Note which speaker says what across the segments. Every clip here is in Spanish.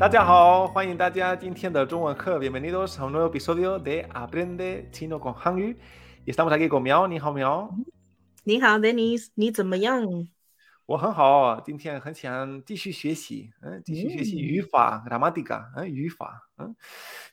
Speaker 1: 大家好，欢迎大家今天的中文课，bienvenidos a un nuevo episodio de Aprende Chino con Hangyu. Y estamos aquí con Miao，你好，Miao。
Speaker 2: 你好，Dennis，你怎么样？
Speaker 1: 我很好，今天很想继续学习，嗯，继续学习语法，gramática，嗯，语法，嗯。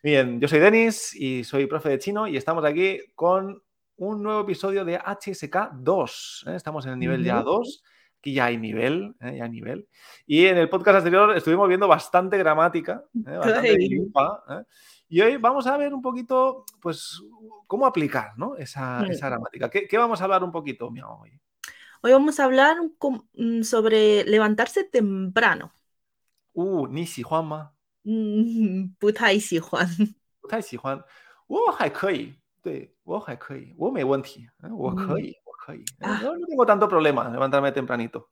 Speaker 1: Bien, yo soy Denis y soy profe de chino y estamos aquí con un nuevo episodio de HSK 2. ¿eh? Estamos en el nivel ya 2 Aquí ya hay nivel, ¿eh? ya hay nivel. Y en el podcast anterior estuvimos viendo bastante gramática, ¿eh? bastante ¿eh? Y hoy vamos a ver un poquito, pues, cómo aplicar ¿no? esa, esa gramática. ¿Qué, ¿Qué, vamos a hablar un poquito, Miao, hoy?
Speaker 2: Hoy vamos a hablar mm, sobre levantarse temprano.
Speaker 1: Uh, ¿ni si Juan ma?
Speaker 2: 嗯，不太喜欢。
Speaker 1: 不太喜欢，我还可以，对我还可以，我没问题，我可以。 Ah. No, tengo tanto problema levantarme tempranito.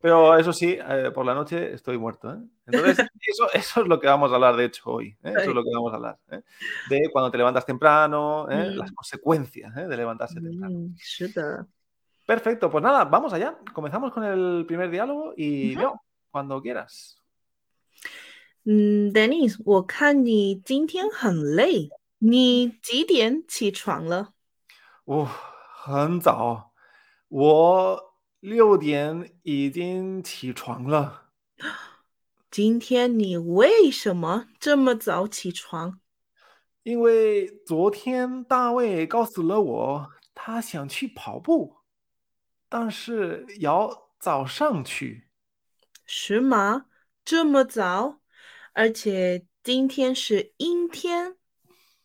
Speaker 1: Pero eso sí, eh, por la noche estoy muerto. ¿eh? Entonces, eso, eso, es lo que vamos a hablar, de hecho, hoy. ¿eh? Eso es lo que vamos a hablar. De cuando te levantas temprano, mm. las consecuencias de levantarse temprano. Mm, Perfecto, pues nada, vamos allá. Comenzamos con el primer diálogo y no, cuando quieras.
Speaker 2: Mm, Denise, 我看你今天很累，你几点起床了？
Speaker 1: 哦。 很早，我六点已经起床了。
Speaker 2: 今天你为什么这么早起床？
Speaker 1: 因为昨天大卫告诉了我，他想去跑步，但是要早上去。
Speaker 2: 是吗？这么早？而且今天是阴天，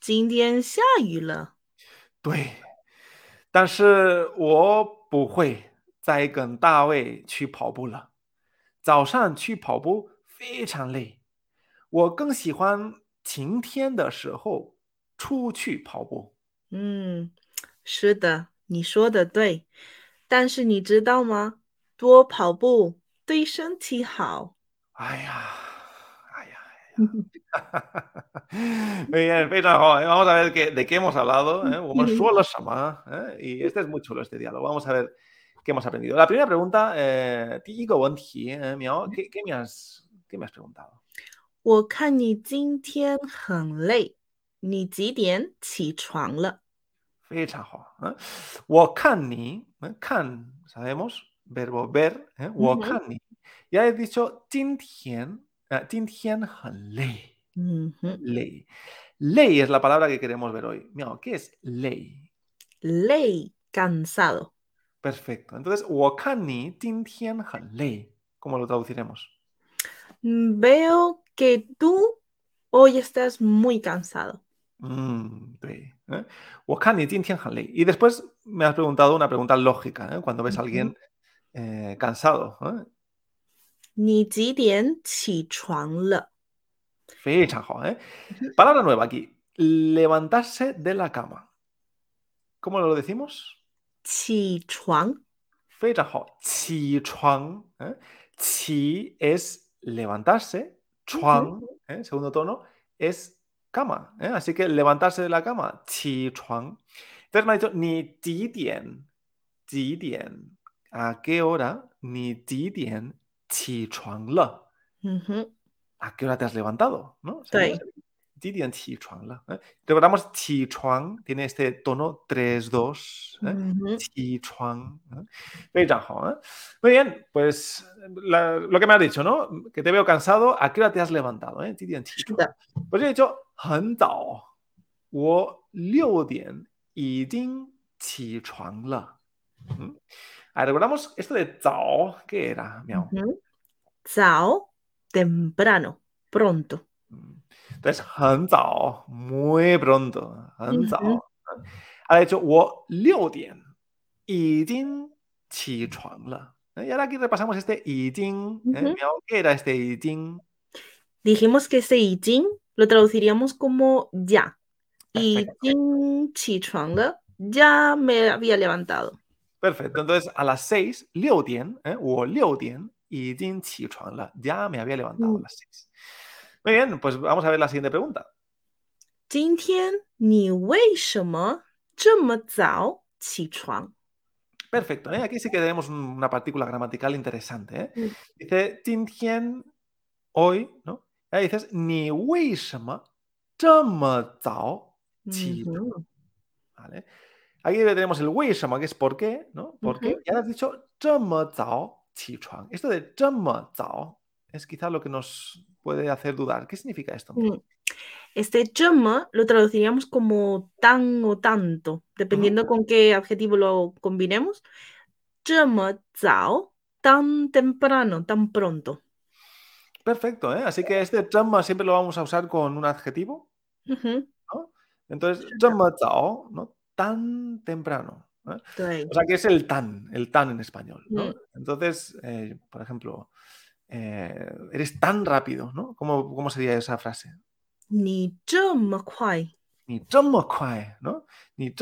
Speaker 2: 今天下雨了。
Speaker 1: 对。但是我不会再跟大卫去跑步了。早上去跑步非常累，我更喜欢晴天的时候出去跑步。
Speaker 2: 嗯，是的，你说的对。但是你知道吗？多跑步对身体好。
Speaker 1: 哎呀。Muy bien, Vamos a ver de qué hemos hablado. ¿eh? ¿eh? Y este es muy chulo, este diálogo. Vamos a ver qué hemos aprendido. La primera pregunta, eh, ¿qué, ¿qué, me has, ¿qué me has preguntado?
Speaker 2: 我看你今天很累，你几点起床了？
Speaker 1: 非常好。¿eh? 我看你, ¿eh? kan, sabemos, verbo ver, ¿eh? 我看你. Ya he dicho 今天 Uh, Tin Ley. Ley es la palabra que queremos ver hoy. Miao, ¿qué es ley?
Speaker 2: Ley, cansado.
Speaker 1: Perfecto. Entonces, Wakani Tin Tian ¿Cómo lo traduciremos?
Speaker 2: Mm, veo que tú hoy estás muy cansado.
Speaker 1: Mm, ¿eh? Wakani Y después me has preguntado una pregunta lógica, ¿eh? cuando ves a alguien eh, cansado. ¿eh? ¿eh?
Speaker 2: 你几点起床了？
Speaker 1: 非常好，¿eh? Palabra nueva aquí. Levantarse de la cama. ¿Cómo lo decimos?
Speaker 2: 起床。
Speaker 1: 非常好，起床。¿eh? Qi es levantarse. Chuang, ¿eh? segundo tono, es cama. ¿eh? Así que levantarse de la cama. Qi chuang. Entonces me ha dicho, ni ti dien. Ti dien. ¿A qué hora? Ni ti dien 起床了。
Speaker 2: 嗯哼。¿
Speaker 1: A qué hora te has levantado? ¿No?
Speaker 2: 对。
Speaker 1: 几点起床了？¿eh? Recordamos, 起床 tiene este tono 3-2. ¿eh? 起床. ¿eh? ¿eh? Muy bien, pues la, lo que me has dicho, ¿no? Que te veo cansado. ¿A qué hora te has levantado? ¿eh? 几点起床? Pues yo he dicho 很早，我六点已经起床了。嗯。 Ah, recordamos esto de Zao, ¿qué era? Miau.
Speaker 2: Zao, temprano, pronto.
Speaker 1: Entonces, Han Zao, muy pronto. Han Zao. Ha dicho, Wo Liu Dian, Yi Jin Qi Chuang Le. Y ahora aquí repasamos este Yi Jin. ¿eh? ¿Qué era este Yi Jin?
Speaker 2: Dijimos que este Yi Jin lo traduciríamos como ya. Y Jin Qi Chuang ya me había levantado.
Speaker 1: Perfecto. Entonces, a las 6, Liu Dian, ¿eh? o Liu Dian, y Jin Chuan. Ya me había levantado a las 6. Muy bien, pues vamos a ver la siguiente pregunta. Perfecto, ¿eh? aquí sí que tenemos una partícula gramatical interesante. ¿eh? Dice, Jin hoy, ¿no? Ahí dices, ni wei shema zhe zao
Speaker 2: Ujú.
Speaker 1: ¿Vale? Aquí tenemos el wei shema, que es por qué, ¿no? ¿Por qué?
Speaker 2: Ujú.
Speaker 1: Y ahora has dicho zao qi chuang. Esto de zao es quizá lo que nos puede hacer dudar. ¿Qué significa esto?
Speaker 2: Mm. Este chama lo traduciríamos como tan o tanto, dependiendo con qué adjetivo lo combinemos. Chama zao, tan temprano, tan pronto.
Speaker 1: Perfecto, ¿eh? Así que este zhe siempre lo vamos a usar con un adjetivo. Entonces, zao, ¿no? tan temprano. O sea, que es el tan, el tan en español. Entonces, eh, por ejemplo, eh, eres tan rápido, ¿no? ¿Cómo, cómo sería esa frase? Ni Ni ¿no? Ni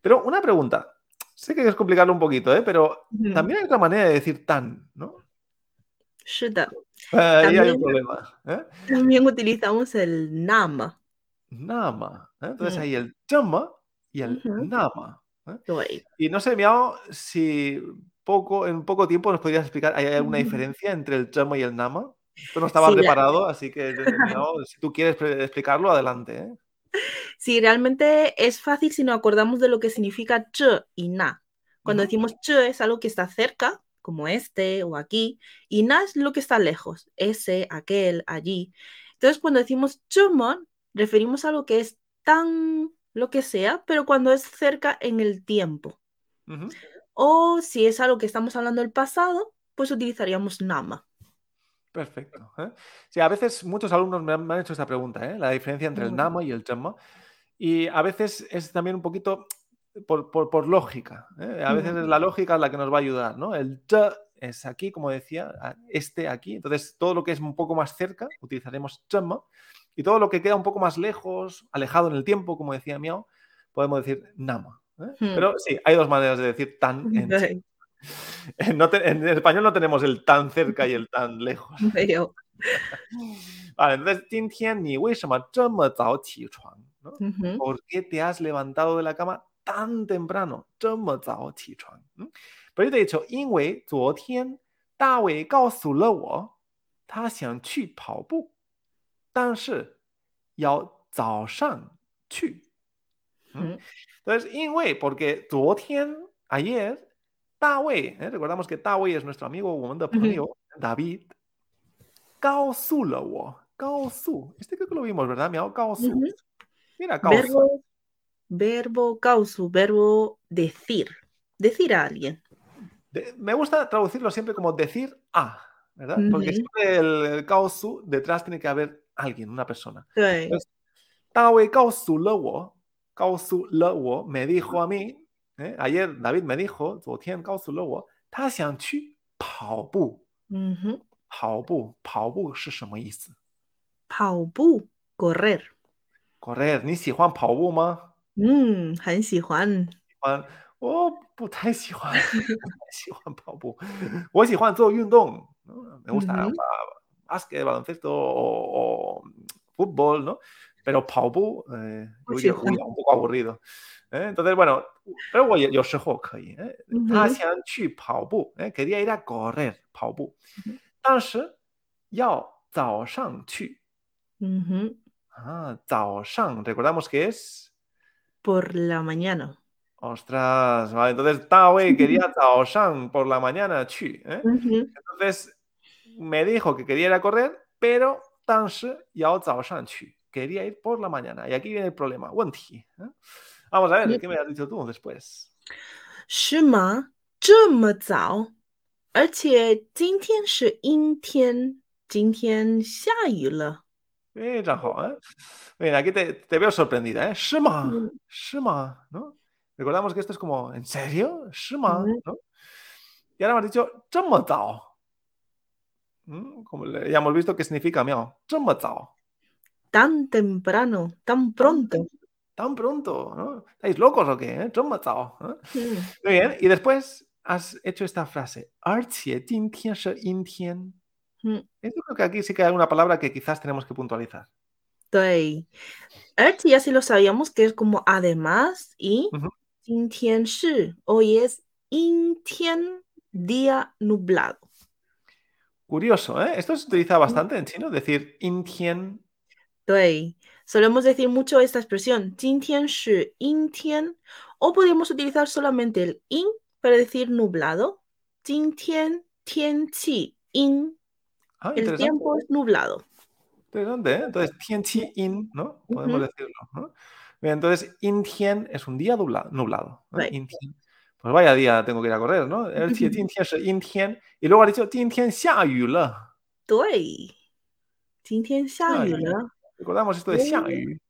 Speaker 1: Pero una pregunta. Sé que es complicarlo un poquito, ¿eh? pero también hay otra manera de decir tan, ¿no?
Speaker 2: Sí, también,
Speaker 1: eh, hay un problema.
Speaker 2: También utilizamos el nama.
Speaker 1: Nama. Entonces ahí el chama y el nama. ¿eh?
Speaker 2: 对
Speaker 1: Y no sé, Miao, si poco, en poco tiempo nos podrías explicar, ¿hay alguna diferencia entre el zhemo y el nama? Esto no estaba
Speaker 2: Sí, la-
Speaker 1: preparado, así que, Miao, si tú quieres explicarlo, adelante. ¿eh?
Speaker 2: Sí, realmente es fácil si nos acordamos de lo que significa zhe y na. Cuando decimos zhe es algo que está cerca, como este o aquí, y na es lo que está lejos, ese, aquel, allí. Entonces, cuando decimos zhemo, referimos a lo que es tan lo que sea, pero cuando es cerca en el tiempo. O si es algo que estamos hablando del pasado, pues utilizaríamos nama.
Speaker 1: Perfecto. ¿eh? Sí, a veces muchos alumnos me han, me han hecho esta pregunta, ¿eh? la diferencia entre el nama y el chama. Y a veces es también un poquito por, por- por lógica. ¿eh? A veces es la lógica la que nos va a ayudar. ¿no? El ch es aquí, como decía, este aquí. Entonces, todo lo que es un poco más cerca, utilizaremos chama. Y todo lo que queda un poco más lejos, alejado en el tiempo, como decía Miao, podemos decir nama. ¿eh?
Speaker 2: Mm.
Speaker 1: Pero sí, hay dos maneras de decir tan en chino.
Speaker 2: Sí,
Speaker 1: No te- en español no tenemos el tan cerca y el tan lejos.
Speaker 2: veo.
Speaker 1: Vale, entonces, 今天你为什么这么早起床？¿no?
Speaker 2: Ujú.
Speaker 1: ¿Por qué te has levantado de la cama tan temprano? 这么早起床？嗯 Pero yo te he dicho, 因为昨天大卫告诉了我，他想去跑步， 但是要早上去。嗯
Speaker 2: Ujú.
Speaker 1: Entonces, 因为 porque 昨天 ayer 大卫，¿eh? recordamos que 大卫 es nuestro amigo, 我们的朋友 David，告诉了我，告诉，este creo que lo vimos, ¿verdad? Miao, 告诉
Speaker 2: Ujú.
Speaker 1: Mira, 告诉
Speaker 2: Verbo, verbo causu, verbo decir. Decir a alguien.
Speaker 1: De- me gusta traducirlo siempre como decir a, ¿verdad? Porque
Speaker 2: Ujú.
Speaker 1: siempre el, el 告诉 detrás tiene que haber alguien, una persona.
Speaker 2: 对
Speaker 1: 大卫告诉了我，告诉了我 me dijo a mí, ¿eh? ayer David me dijo, 昨天告诉了我，他想去跑步。
Speaker 2: Ujú.
Speaker 1: 跑步，跑步是什么意思？
Speaker 2: 跑步 correr.
Speaker 1: correr，你喜欢跑步吗？
Speaker 2: 嗯，很喜欢。
Speaker 1: 喜欢，我不太喜欢，喜欢跑步。我喜欢做运动 me gusta
Speaker 2: Ujú.
Speaker 1: ba- básquet, baloncesto o, o fútbol, ¿no? Pero 跑步, eh,
Speaker 2: Pues
Speaker 1: uy,
Speaker 2: sí,
Speaker 1: uy, un poco aburrido. ¿eh? Entonces, bueno, pero 我有有时候可以，eh. 他
Speaker 2: Ujú.
Speaker 1: 想去跑步，eh, quería ir a correr 跑步
Speaker 2: Ujú.
Speaker 1: 但是要早上去
Speaker 2: Ujú.
Speaker 1: Ah, 早上, recordamos que es
Speaker 2: Por la mañana.
Speaker 1: Ostras, vale, entonces Tawe quería Zhao Shang por la mañana Chu, ¿eh?
Speaker 2: Ujú.
Speaker 1: Entonces me dijo que quería ir a correr, pero 但是要早上去 quería ir por la mañana. Y aquí viene el problema, 问题, ¿eh? Vamos a ver,
Speaker 2: Yep.
Speaker 1: ¿qué me has dicho tú después?
Speaker 2: 是吗？这么早？而且今天是阴天，今天下雨了。
Speaker 1: Eh, Zhangho, ¿eh? Mira, aquí te, te veo sorprendida, ¿eh? Shima,
Speaker 2: Mm.
Speaker 1: Shima, ¿no? Recordamos que esto es como, ¿en serio? Shima,
Speaker 2: Ujú.
Speaker 1: ¿no? Y ahora me has dicho, 这么早. Mm, como ya hemos visto qué significa miau.
Speaker 2: Tan temprano, tan pronto.
Speaker 1: Tan pronto, ¿no? ¿Estáis locos o qué? Eh? Muy bien, y después has hecho esta frase.
Speaker 2: Mm.
Speaker 1: Esto creo que aquí sí que hay una palabra que quizás tenemos que puntualizar.
Speaker 2: Sí. ya sí lo sabíamos que es como además y hoy es día nublado.
Speaker 1: Curioso, ¿eh? Esto se utiliza bastante en chino, decir intian.
Speaker 2: Doi. Solemos decir mucho esta expresión, jintian shi, intian, o podemos utilizar solamente el in para decir nublado, jintian, tian qi, in.
Speaker 1: Ah,
Speaker 2: el tiempo es nublado.
Speaker 1: Interesante, ¿eh? Entonces, tian qi, in, ¿no? Podemos decirlo, entonces, intian es un día nublado. ¿no? pues vaya día tengo que ir a correr, ¿no? El y luego ha dicho Recordamos esto de hoy,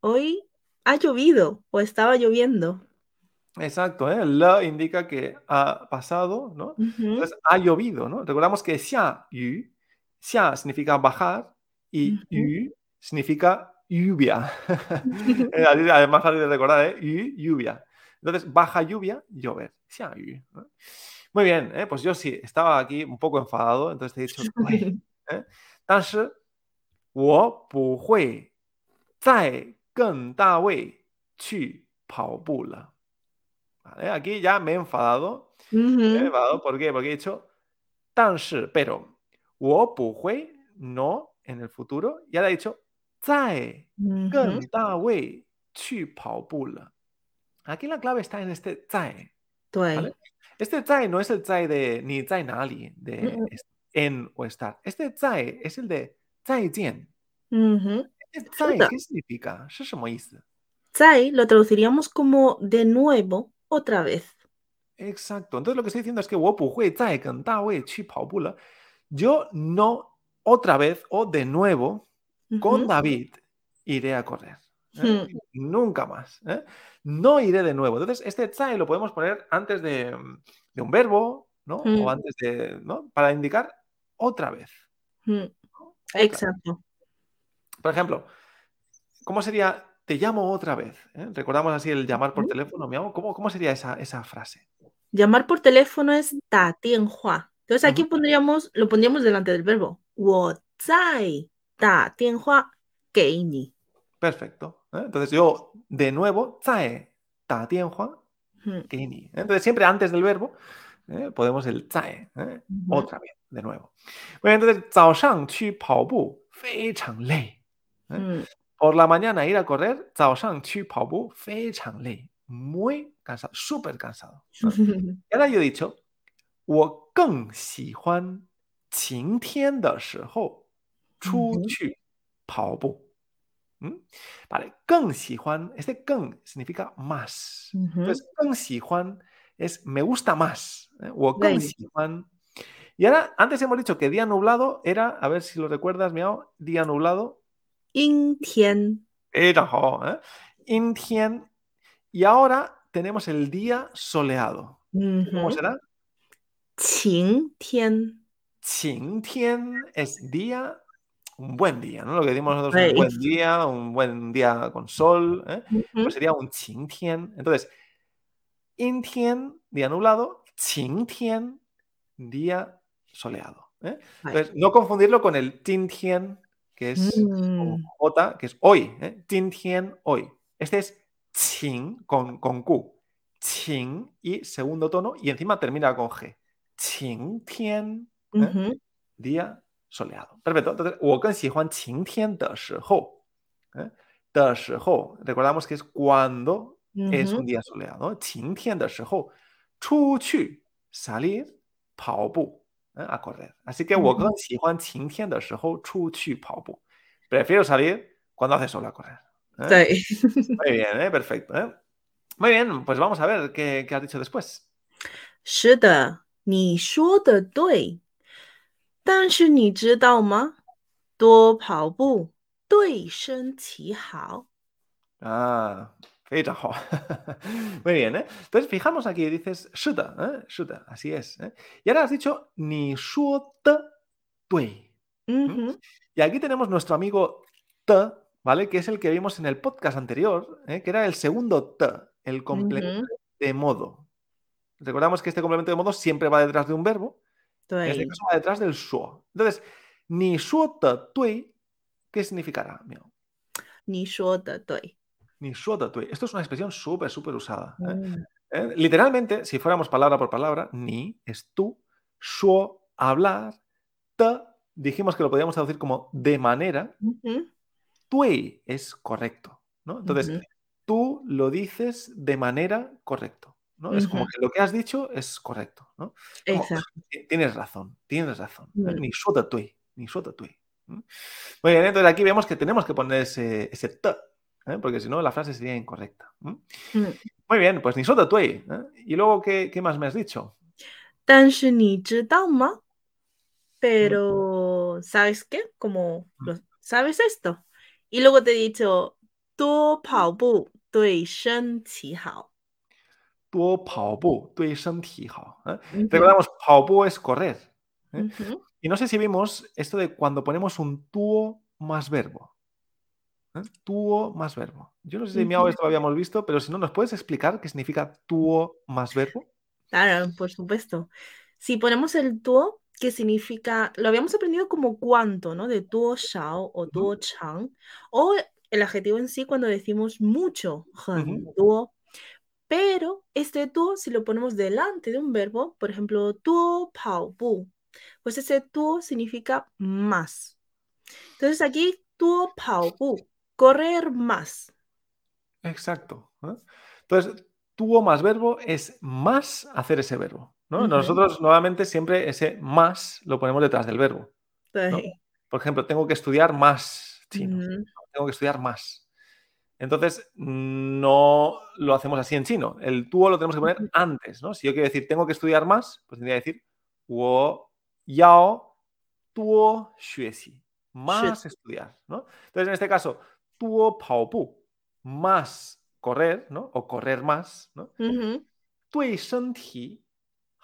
Speaker 2: hoy ha llovido o estaba lloviendo.
Speaker 1: Exacto, ¿eh? la indica que ha pasado, ¿no?
Speaker 2: Uh -huh.
Speaker 1: Entonces ha llovido, ¿no? Recordamos que xia yu, xia significa bajar y
Speaker 2: uh -huh.
Speaker 1: yu significa lluvia. Además fácil de recordar, ¿eh? Yu, lluvia. Entonces, baja lluvia, llover. xiayu, ¿no? Muy bien, ¿eh? pues yo sí, estaba aquí un poco enfadado, entonces te he dicho, "对", ¿eh? 但是我不会再跟大卫去跑步了。¿Vale? Aquí ya me he enfadado. Me he
Speaker 2: Ujú.
Speaker 1: enfadado, ¿por qué? Porque he dicho 但是, pero 我不会 no en el futuro y ahora he dicho 再
Speaker 2: Ujú.
Speaker 1: 跟大卫去跑步了。 Aquí la clave está en este zai. Este zai no es el zai de ni zai nali, de
Speaker 2: mm, mm.
Speaker 1: en o estar. Este zai es el de zai
Speaker 2: jian.
Speaker 1: Uh
Speaker 2: -huh.
Speaker 1: Este
Speaker 2: zai,
Speaker 1: ¿qué significa?
Speaker 2: Zai lo traduciríamos como de nuevo, otra vez.
Speaker 1: Exacto. Entonces lo que estoy diciendo es que yo no otra vez o de nuevo con David iré a correr. Hmm nunca más. ¿eh? No iré de nuevo. Entonces, este tsai lo podemos poner antes de, un verbo, ¿no? O mm. antes de, ¿no? Para indicar otra vez.
Speaker 2: Mm. Exacto.
Speaker 1: Por ejemplo, ¿cómo sería te llamo otra vez? ¿eh? Recordamos así el llamar por teléfono, mi amo. ¿Cómo, ¿Cómo, sería esa, esa, frase?
Speaker 2: Llamar por teléfono es ta tianhua. Entonces aquí pondríamos, lo pondríamos delante del verbo. Wo zai ta ni.
Speaker 1: Perfecto. ¿eh? Entonces yo, de nuevo, 再打电话
Speaker 2: Ujú.
Speaker 1: 给你. Entonces siempre antes del verbo ¿eh? podemos el 再, ¿eh?
Speaker 2: Ujú.
Speaker 1: otra vez, de nuevo. Muy bien, entonces 早上去跑步非常累. ¿eh?
Speaker 2: Mm,
Speaker 1: Por la mañana ir a correr, 早上去跑步非常累. Muy cansado, súper cansado. ¿no? Y ahora yo he dicho, 我更喜欢晴天的时候出
Speaker 2: Ujú.
Speaker 1: 去跑步。 ¿Mm? Vale, 更喜欢, este 更 significa más.
Speaker 2: Ujú.
Speaker 1: Entonces, 更喜欢 es me gusta más. ¿eh? 我更
Speaker 2: Right.
Speaker 1: 喜欢. Y ahora, antes hemos dicho que día nublado era, a ver si lo recuerdas, miau, día nublado
Speaker 2: 阴天.
Speaker 1: era ¿eh? 阴天. Y ahora tenemos el día soleado. ¿Cómo
Speaker 2: Ujú.
Speaker 1: será?
Speaker 2: 晴天.
Speaker 1: 晴天 es día, un buen día, ¿no? Lo que decimos nosotros, un buen día, un buen día con sol, pues sería un qing. Entonces, intian, día nublado, qing día soleado. ¿eh? Entonces, no confundirlo con el tin tian, que es. J, que es hoy, ¿eh? hoy. Este es qing con, con Q, qing y segundo tono, y encima termina con G. Qing tian, ¿eh? día soleado. Perfecto. Entonces, 我更喜欢晴天的时候. ¿eh? 的时候, recordamos que es cuando es
Speaker 2: Ujú.
Speaker 1: un día soleado. 晴天的时候出去 salir 跑步 ¿eh? a correr. Así que 我
Speaker 2: Ujú.
Speaker 1: 更喜欢晴天的时候出去跑步. Prefiero salir cuando hace sol a correr. ¿eh?
Speaker 2: Sí.
Speaker 1: Muy bien, ¿eh? perfecto. ¿eh? Muy bien, pues vamos a ver qué, qué has dicho después.
Speaker 2: 是的，你说的对。 但是你知道吗？多跑步对身体好。
Speaker 1: Ah, fecha, jo. Muy bien, ¿eh? Entonces, fijamos aquí, dices shuda, ¿eh? Shuda, así es. ¿eh? Y ahora has dicho ni shuo de dui.
Speaker 2: Ujú.
Speaker 1: Y aquí tenemos nuestro amigo te, ¿vale? Que es el que vimos en el podcast anterior, ¿eh? que era el segundo te, el complemento
Speaker 2: Ujú.
Speaker 1: de modo. Recordamos que este complemento de modo siempre va detrás de un verbo, 对，este caso va detrás del suo. Entonces, ni suo de tui, ¿qué significará?
Speaker 2: Ni suo de tui.
Speaker 1: Ni suo tui. Esto es una expresión súper, súper usada. ¿eh?
Speaker 2: Mm.
Speaker 1: ¿Eh? Literalmente, si fuéramos palabra por palabra, ni es tú, suo, hablar, te, dijimos que lo podíamos traducir como de manera,
Speaker 2: uh
Speaker 1: tui es correcto. Entonces, tú lo dices de manera correcto. Es como que lo que has dicho es correcto, ¿no? Tienes razón, tienes razón. ¿eh? Ni suda tui, ni suda tui. Muy bien, entonces aquí vemos que tenemos que poner ese, ese t, ¿eh? porque si no la frase sería incorrecta. Mm. Muy bien, pues ni soto tuey. ¿eh? Y luego, ¿qué, ¿qué, más me has dicho?
Speaker 2: Tan
Speaker 1: ni
Speaker 2: pero ¿sabes qué? Como
Speaker 1: mm.
Speaker 2: sabes esto. Y luego te he dicho, tu pao bu, tui shen qi hao.
Speaker 1: 多跑步对身体好. ¿eh?
Speaker 2: Ujú,
Speaker 1: Recordamos, 跑步 es correr. ¿eh?
Speaker 2: ujú,
Speaker 1: Y no sé si vimos esto de cuando ponemos un tuo más verbo. ¿eh? Tuo más verbo. Yo no sé si Miao
Speaker 2: ujú.
Speaker 1: esto lo habíamos visto, pero si no, ¿nos puedes explicar qué significa tuo más verbo?
Speaker 2: Claro, por supuesto. Si ponemos el tuo, que significa, lo habíamos aprendido como cuánto, ¿no? De tuo shao o
Speaker 1: Ujú,
Speaker 2: tuo chang, o el adjetivo en sí cuando decimos mucho,很
Speaker 1: ujú.
Speaker 2: tuo. pero este tuo, si lo ponemos delante de un verbo, por ejemplo, tuo pao bu, pues ese tuo significa más. Entonces aquí, tuo pao bu, correr más.
Speaker 1: Exacto. ¿eh? Entonces, tuo más verbo es más hacer ese verbo. Nosotros normalmente siempre ese más lo ponemos detrás del verbo. Por ejemplo, tengo que estudiar más chino. Tengo que estudiar más. Entonces, no lo hacemos así en chino. El tuo lo tenemos que poner antes, ¿no? Si yo quiero decir tengo que estudiar más, pues tendría que decir wo yao tuo xuexi. Más estudiar, ¿no? Entonces, en este caso, tuo pao pu, más correr, ¿no? O correr más, ¿no? Uh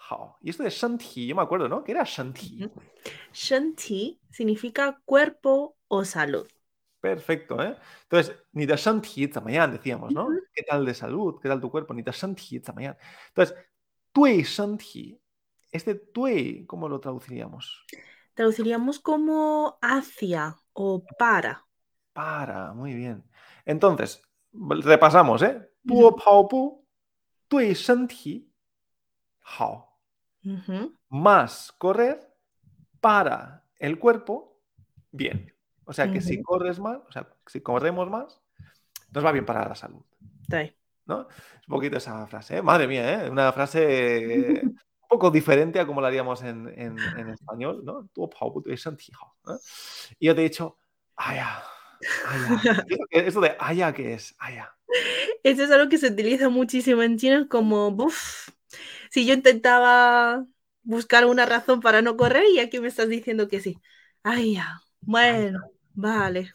Speaker 1: hao. Y esto de shenti, yo me acuerdo, ¿no? Que era
Speaker 2: shenti. Shenti significa cuerpo o salud.
Speaker 1: Perfecto, ¿eh? Entonces, Nitashanti mañana decíamos, ¿no? ¿Qué tal de salud? ¿Qué tal tu cuerpo? Nitashanti mañana Entonces, Tui Shanti, este Tui, ¿cómo lo traduciríamos?
Speaker 2: Traduciríamos como hacia o para.
Speaker 1: Para, muy bien. Entonces, repasamos, ¿eh? Puo Pao Pu, Tui Shanti,
Speaker 2: Hao.
Speaker 1: Más correr para el cuerpo, bien. O sea, que si corres más, o sea, si corremos más, nos va bien para la salud. ¿No? Es un poquito esa frase. ¿eh? Madre mía, ¿eh? Una frase un poco diferente a como la haríamos en, en, en español, ¿no? ¿no? Y yo te he dicho, ay, ya. Aya. Esto de Aya, ¿qué es? Aya.
Speaker 2: Eso es algo que se utiliza muchísimo en China como, uff, si yo intentaba buscar una razón para no correr y aquí me estás diciendo que sí. Aya, bueno, vale.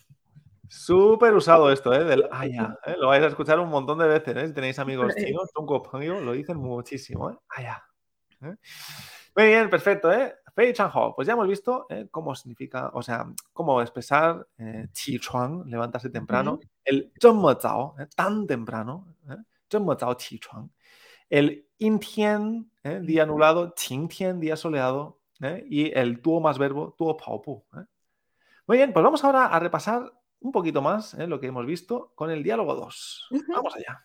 Speaker 1: Súper usado esto, ¿eh? Del aya. ¿eh? Lo vais a escuchar un montón de veces, ¿eh? Si tenéis amigos chinos, Pengyo, lo dicen muchísimo, ¿eh? Aya. ¿eh? Muy bien, perfecto, ¿eh? Fei Changhao. Pues ya hemos visto ¿eh? cómo significa, o sea, cómo expresar qi chuang, levantarse temprano,
Speaker 2: Ujú,
Speaker 1: el zheng zao, tan temprano, ¿eh? zheng zao qi chuang, el yin tian, día nublado, qing tian, día soleado, y el tuo más verbo, tuo pao bu. ¿eh? Muy bien, pues vamos ahora a repasar un poquito más ¿eh? lo que hemos visto con el diálogo 2.
Speaker 2: ujú.
Speaker 1: Vamos allá.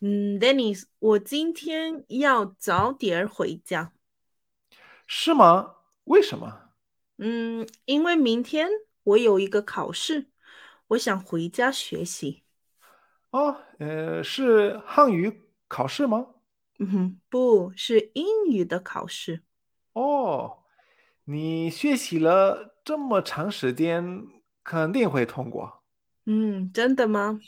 Speaker 2: 嗯，Dennis，我今天要早点回家。
Speaker 1: 是吗？为什么？
Speaker 2: 嗯，因为明天我有一个考试，我想回家学习。
Speaker 1: 哦，呃，是汉语考试吗？
Speaker 2: 嗯哼，不是英语的考试。
Speaker 1: 哦， 你学习了这么长时间，肯定会通过。
Speaker 2: 嗯，真的吗？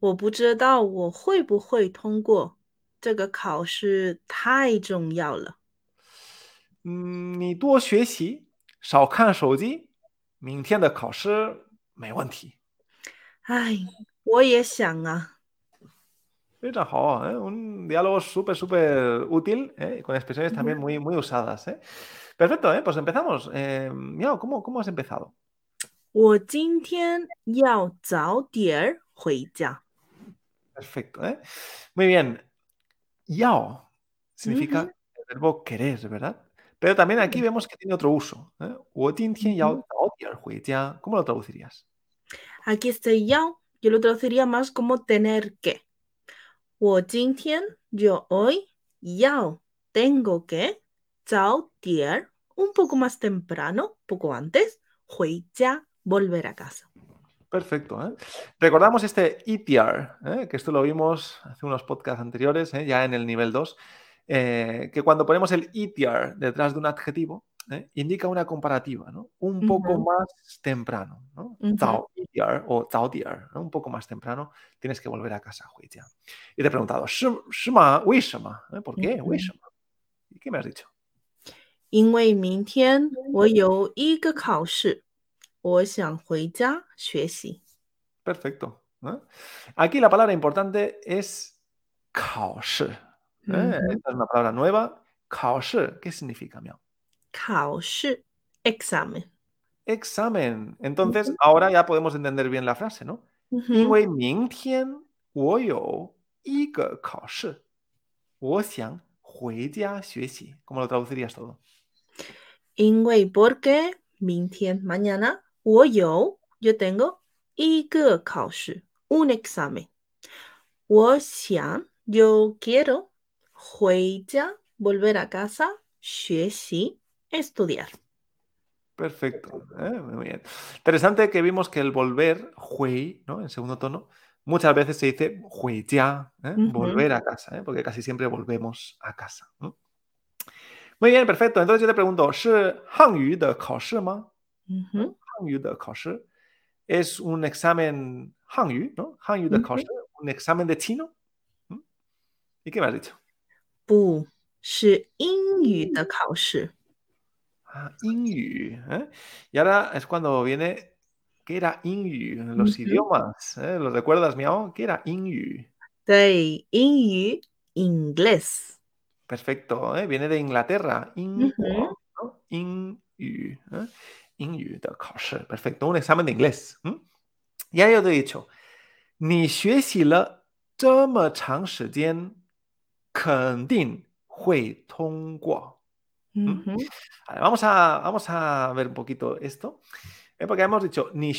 Speaker 2: 我不知道我会不会通过这个考试，太重要了。
Speaker 1: 嗯，你多学习，少看手机，明天的考试没问题。
Speaker 2: 哎，我也想啊。
Speaker 1: 非常好啊，un diálogo super super útil con expresiones también muy muy usadas。Perfecto, ¿eh? pues empezamos. Eh, Miao, ¿cómo, ¿cómo has empezado?
Speaker 2: 我今天要早点儿回家。
Speaker 1: Perfecto, ¿eh? Muy bien. Yao significa
Speaker 2: Ujú.
Speaker 1: el verbo querer, ¿verdad? Pero también aquí
Speaker 2: Sí.
Speaker 1: vemos que tiene otro uso. ¿eh? 我今天要
Speaker 2: 嗯哼
Speaker 1: 早点回家. ¿Cómo lo traducirías?
Speaker 2: Aquí este要, yo lo traduciría más como tener que. 我今天 yo hoy 要 tengo que 早点儿 un poco más temprano, poco antes, 回家, volver a casa.
Speaker 1: Perfecto. ¿eh? Recordamos este ETR, ¿eh? que esto lo vimos hace unos podcasts anteriores, ¿eh? ya en el nivel 2, que cuando ponemos el ETR detrás de un adjetivo, indica una comparativa, ¿no? Un poco más temprano, ¿no? ETR o Zao dier, un poco más temprano, tienes que volver a casa, Huijia. Y te he preguntado, ¿Shima? ¿Por qué? ¿Y qué me has dicho?
Speaker 2: 因为明天我有一个考试。我想回家学习。
Speaker 1: Perfecto. ¿eh? Aquí la palabra importante es 考试. ¿eh? Esta es una palabra nueva. 考试, ¿qué significa, Miao?
Speaker 2: 考试, examen.
Speaker 1: Examen. Entonces, ahora ya podemos entender bien la frase, ¿no? 因为明天我有一个考试，我想回家学习。¿Cómo lo traducirías todo?
Speaker 2: 因为 porque 明天 mañana 我有 yo tengo 一个考试 un examen 我想 yo quiero 回家 volver a casa 学习 estudiar
Speaker 1: Perfecto, ¿eh? muy bien. Interesante que vimos que el volver, hui, ¿no? En segundo tono, muchas veces se dice hui ya, ¿eh? volver a casa, ¿eh? porque casi siempre volvemos a casa. Muy bien, perfecto. Entonces yo te pregunto, ¿es Hangyu de 考试吗？Hangyu de es un examen Hangyu, ¿no? Hangyu de un examen de chino. ¿Mm? ¿Y qué me has dicho?
Speaker 2: 不是英语的考试。
Speaker 1: Ah, ¿eh? Y ahora es cuando viene, ¿qué era Ingyu? Los idiomas, ¿eh? ¿Lo recuerdas, Miao? ¿Qué era Ingyu?
Speaker 2: Sí, Ingyu, inglés.
Speaker 1: Perfecto, ¿eh? viene de Inglaterra. ¿no? Ingyu, ¿eh? Perfecto, un examen de inglés. Ya yo te he dicho, ni vamos a, vamos a ver un poquito esto, ¿eh? porque hemos dicho, ni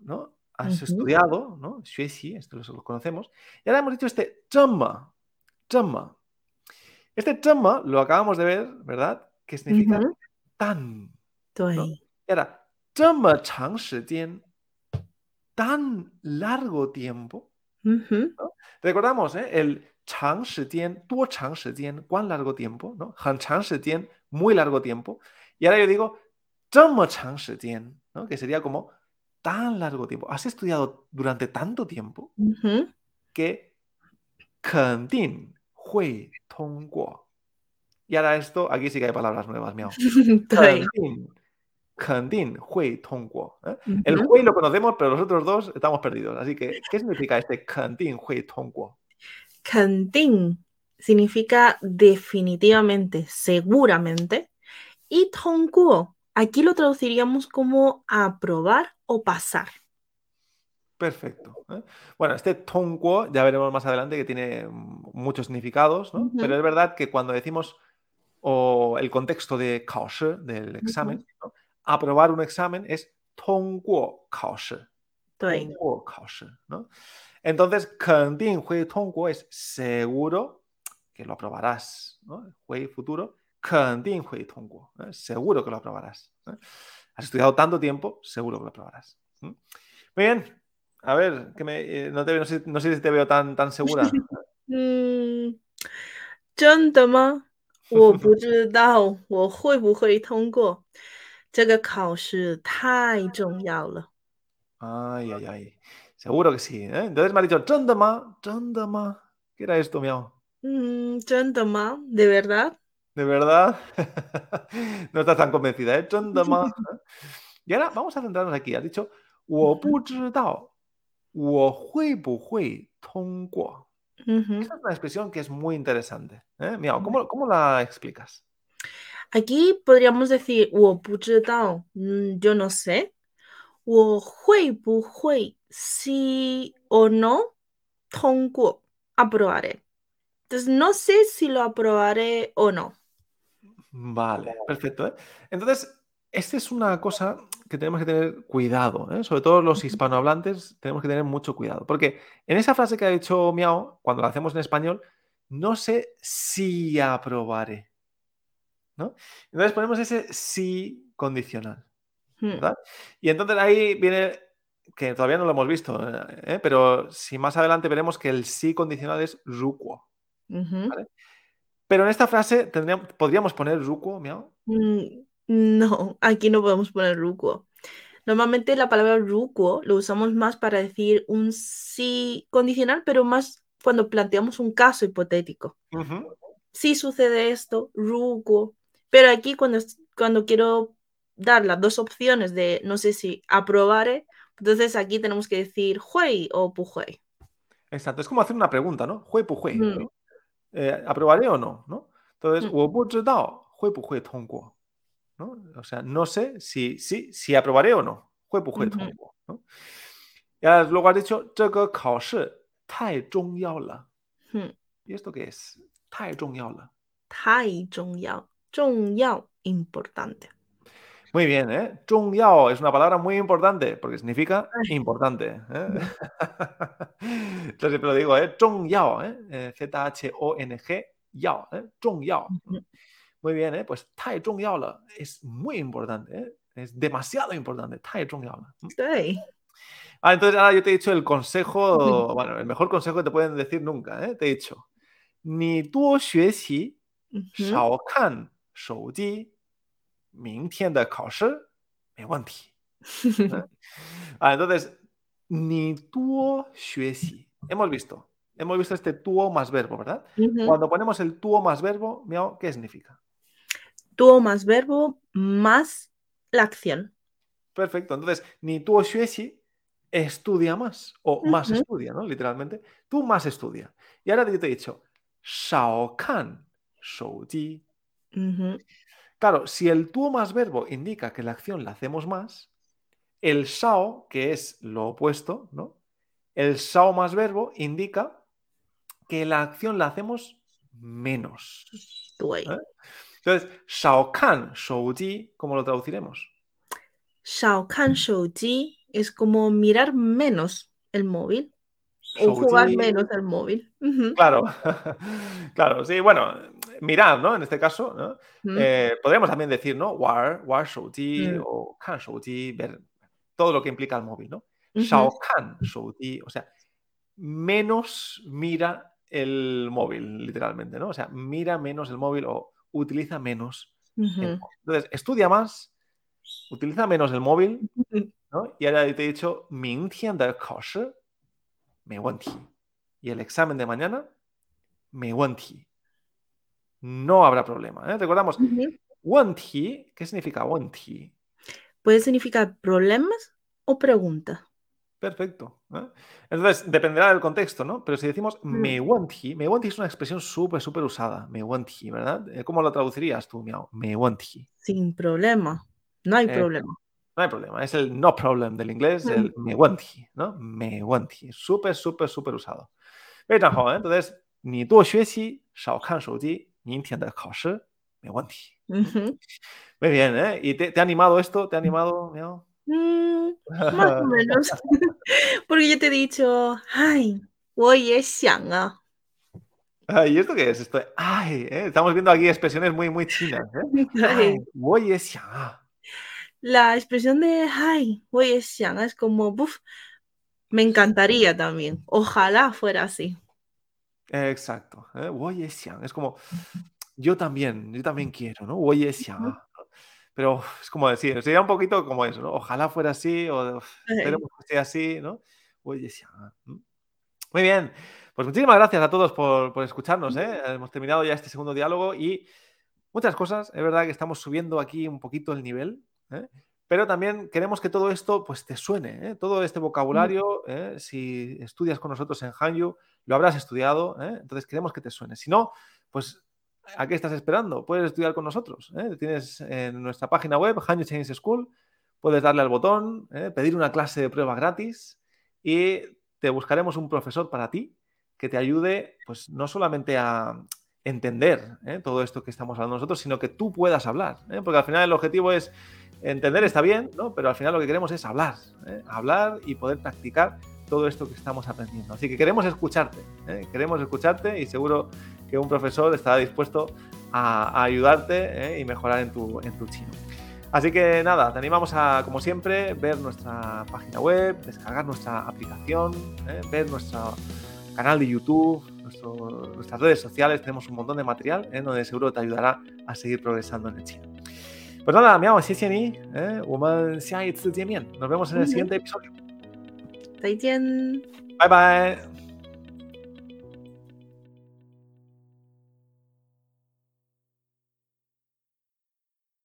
Speaker 1: ¿no? Has estudiado, ¿no? esto lo conocemos. Y ahora hemos dicho este zhema, Este zhema lo acabamos de ver, ¿verdad? Que significa tan. Era tan largo tiempo. Recordamos, ¿eh? El chang cuán largo tiempo, ¿no? Han muy largo tiempo. Y ahora yo digo, ¿no? Que sería como tan largo tiempo. Has estudiado durante tanto tiempo que Y ahora esto, aquí sí que hay palabras nuevas, miau. Kendin Hui Tongguo. ¿eh? El Hui lo conocemos, pero los otros dos estamos perdidos. Así que, ¿qué significa este Kendin Hui Tongguo?
Speaker 2: Kendin significa definitivamente, seguramente. Y Tongguo, aquí lo traduciríamos como aprobar o pasar.
Speaker 1: Perfecto. ¿eh? Bueno, este Tongguo ya veremos más adelante que tiene muchos significados, ¿no? Pero es verdad que cuando decimos o el contexto de Kaoshi, del examen, aprobar un examen es Tongguo Kaoshi. Tongguo Kaoshi, ¿no? Entonces, Kendin Hui Tongguo es seguro que lo aprobarás, ¿no? Hui futuro, Kendin Hui Tongguo, ¿eh? seguro que lo aprobarás. ¿eh? Has estudiado tanto tiempo, seguro que lo aprobarás. Muy bien, a ver, que me, eh, no, te, no, sé, no, sé, si te veo tan, tan segura.
Speaker 2: mm,
Speaker 1: ay, ay, ay. Seguro que sí. ¿eh? Entonces me ha dicho, Chandama, Chandama. ¿Qué era esto, miau?
Speaker 2: Mm, Chandama, ¿de verdad?
Speaker 1: ¿De verdad? no estás tan convencida, ¿eh? Chandama. ¿eh? y ahora vamos a centrarnos aquí. Has dicho, Wo ¿O. Esta es una expresión que es muy interesante. ¿eh? Mira, ¿cómo, ¿cómo, la explicas?
Speaker 2: Aquí podríamos decir, mm, yo no sé. Sí o no, aprobaré. Entonces, no sé si lo aprobaré o no.
Speaker 1: Vale, perfecto. ¿eh? Entonces, esta es una cosa que tenemos que tener cuidado, ¿eh? sobre todo los hispanohablantes tenemos que tener mucho cuidado, porque en esa frase que ha dicho Miao, cuando la hacemos en español, no sé si aprobaré. ¿no? Entonces ponemos ese sí condicional,
Speaker 2: Hmm.
Speaker 1: ¿verdad? Y entonces ahí viene, que todavía no lo hemos visto, ¿eh? pero si más adelante veremos que el sí condicional es. ¿vale? Pero en esta frase tendríamos, podríamos poner rukuo, miau.
Speaker 2: Mm, No, aquí no podemos poner rukuo. Normalmente la palabra rukuo lo usamos más para decir un sí condicional, pero más cuando planteamos un caso hipotético.
Speaker 1: Ujú.
Speaker 2: Si sucede esto, rukuo. Pero aquí cuando, es- cuando quiero dar las dos opciones de no sé si aprobaré, entonces aquí tenemos que decir hui o pu hui.
Speaker 1: Exacto, es como hacer una pregunta, ¿no? ¿Hui pu hui?
Speaker 2: Mm.
Speaker 1: ¿no? Eh, ¿Aprobaré o no? ¿no? Entonces,
Speaker 2: Mm.
Speaker 1: 我不知道会不会通过, ¿no? O sea, no sé si, si, si aprobaré o no. 会不会通过, ¿no? Y ahora luego has dicho, 这个考试太重要了.
Speaker 2: Hmm.
Speaker 1: ¿Y esto qué es? 太重要了.
Speaker 2: 太重要，重要 importante.
Speaker 1: Muy bien, ¿eh? 重要 es una palabra muy importante porque significa
Speaker 2: Ay.
Speaker 1: importante. ¿eh? Yo siempre lo digo, ¿eh? 重要, ¿eh? Eh, Z-H-O-N-G, yao, ¿eh? 重要.
Speaker 2: Ujú.
Speaker 1: Muy bien, ¿eh? pues Tai es muy importante, ¿eh? es demasiado importante,
Speaker 2: Tai
Speaker 1: ah, entonces ahora yo te he dicho el consejo, bueno, el mejor consejo que te pueden decir nunca, ¿eh? te he dicho, ni
Speaker 2: tuo
Speaker 1: xue xi, shao kan shou ji, ming de kao me wan ¿eh? ah, entonces, ni tuo xue. Hemos visto, hemos visto este tuo más verbo, ¿verdad? Cuando ponemos el tuo más verbo, miau, ¿qué significa?
Speaker 2: Tuo más verbo más la acción.
Speaker 1: Perfecto. Entonces, ni tuo xuexi estudia más. O más estudia, ¿no? Literalmente. Tú más estudia. Y ahora yo te he dicho, shao kan shouji.
Speaker 2: Ujú.
Speaker 1: Claro, si el tuo más verbo indica que la acción la hacemos más, el shao, que es lo opuesto, ¿no? El shao más verbo indica que la acción la hacemos menos.
Speaker 2: 对
Speaker 1: ¿Eh? Entonces, Shao Kan Shouji, ¿cómo lo traduciremos?
Speaker 2: Shao Kan Shouji es como mirar menos el móvil o jugar menos el móvil.
Speaker 1: Claro, claro, sí, bueno, mirar, ¿no? En este caso, ¿no? Eh, podríamos también decir, ¿no? War, War Shouji
Speaker 2: mm.
Speaker 1: o Kan Shouji, ver todo lo que implica el móvil, ¿no? Shao Kan Shouji, o sea, menos mira el móvil, literalmente, ¿no? O sea, mira menos el móvil o utiliza menos. Entonces, estudia más, utiliza menos el móvil, ¿no? Y ahora te he dicho, me Y el examen de mañana, me No habrá problema. ¿eh? Recordamos, uh ¿qué significa
Speaker 2: Puede significar problemas o pregunta.
Speaker 1: Perfecto. ¿eh? Entonces, dependerá del contexto, ¿no? Pero si decimos me want he, me want he es una expresión súper, súper usada. Me want he, ¿verdad? Eh, ¿Cómo lo traducirías tú, Miao? Me want.
Speaker 2: Sin problema. No hay
Speaker 1: eh,
Speaker 2: problema.
Speaker 1: No hay problema. Es el no problem del inglés, el me want ¿no? Me want. Súper, súper, súper usado. Bien, ¿eh? Entonces, ni tu xuexi, shao kan shouji, ni entiende me
Speaker 2: want.
Speaker 1: Muy bien, ¿eh? ¿Y te, te ha animado esto? ¿Te ha animado, Miao?
Speaker 2: Mm, más o menos. Porque yo te he dicho, ay, oye, Xiang.
Speaker 1: Ah, ¿Y esto qué es? Ay, eh, estamos viendo aquí expresiones muy, muy chinas. ¿eh? Ay, Xiang.
Speaker 2: La expresión de ay, oye, Xiang es como, buf, me encantaría también. Ojalá fuera así.
Speaker 1: Exacto. Eh, oye, Xiang. Es como, yo también, yo también quiero, ¿no? Oye, Xiang. Pero es como decir, sería un poquito como eso, ¿no? Ojalá fuera así, o esperemos que sea así, ¿no? Oye, ah, muy bien. Pues muchísimas gracias a todos por, por escucharnos. ¿eh? Hemos terminado ya este segundo diálogo y muchas cosas. Es verdad que estamos subiendo aquí un poquito el nivel, ¿eh? pero también queremos que todo esto pues, te suene. ¿eh? Todo este vocabulario, ¿eh? si estudias con nosotros en Hanyu, lo habrás estudiado. Entonces queremos que te suene. Si no, pues ¿a qué estás esperando? Puedes estudiar con nosotros. ¿eh? Tienes en nuestra página web, Hanyu Chinese School, puedes darle al botón, ¿eh? pedir una clase de prueba gratis y te buscaremos un profesor para ti que te ayude, pues no solamente a entender ¿eh? todo esto que estamos hablando nosotros, sino que tú puedas hablar, porque al final el objetivo es entender está bien, ¿no? Pero al final lo que queremos es hablar, hablar y poder practicar todo esto que estamos aprendiendo. Así que queremos escucharte, queremos escucharte y seguro que un profesor estará dispuesto a, ayudarte y mejorar en tu, en tu chino. Así que nada, te animamos a, como siempre, ver nuestra página web, descargar nuestra aplicación, ver nuestro canal de YouTube, nuestras redes sociales, tenemos un montón de material donde seguro te ayudará a seguir progresando en el chino. Pues nada, mi amo, ni, ¿eh? Nos vemos en el siguiente episodio.
Speaker 2: Bye bye.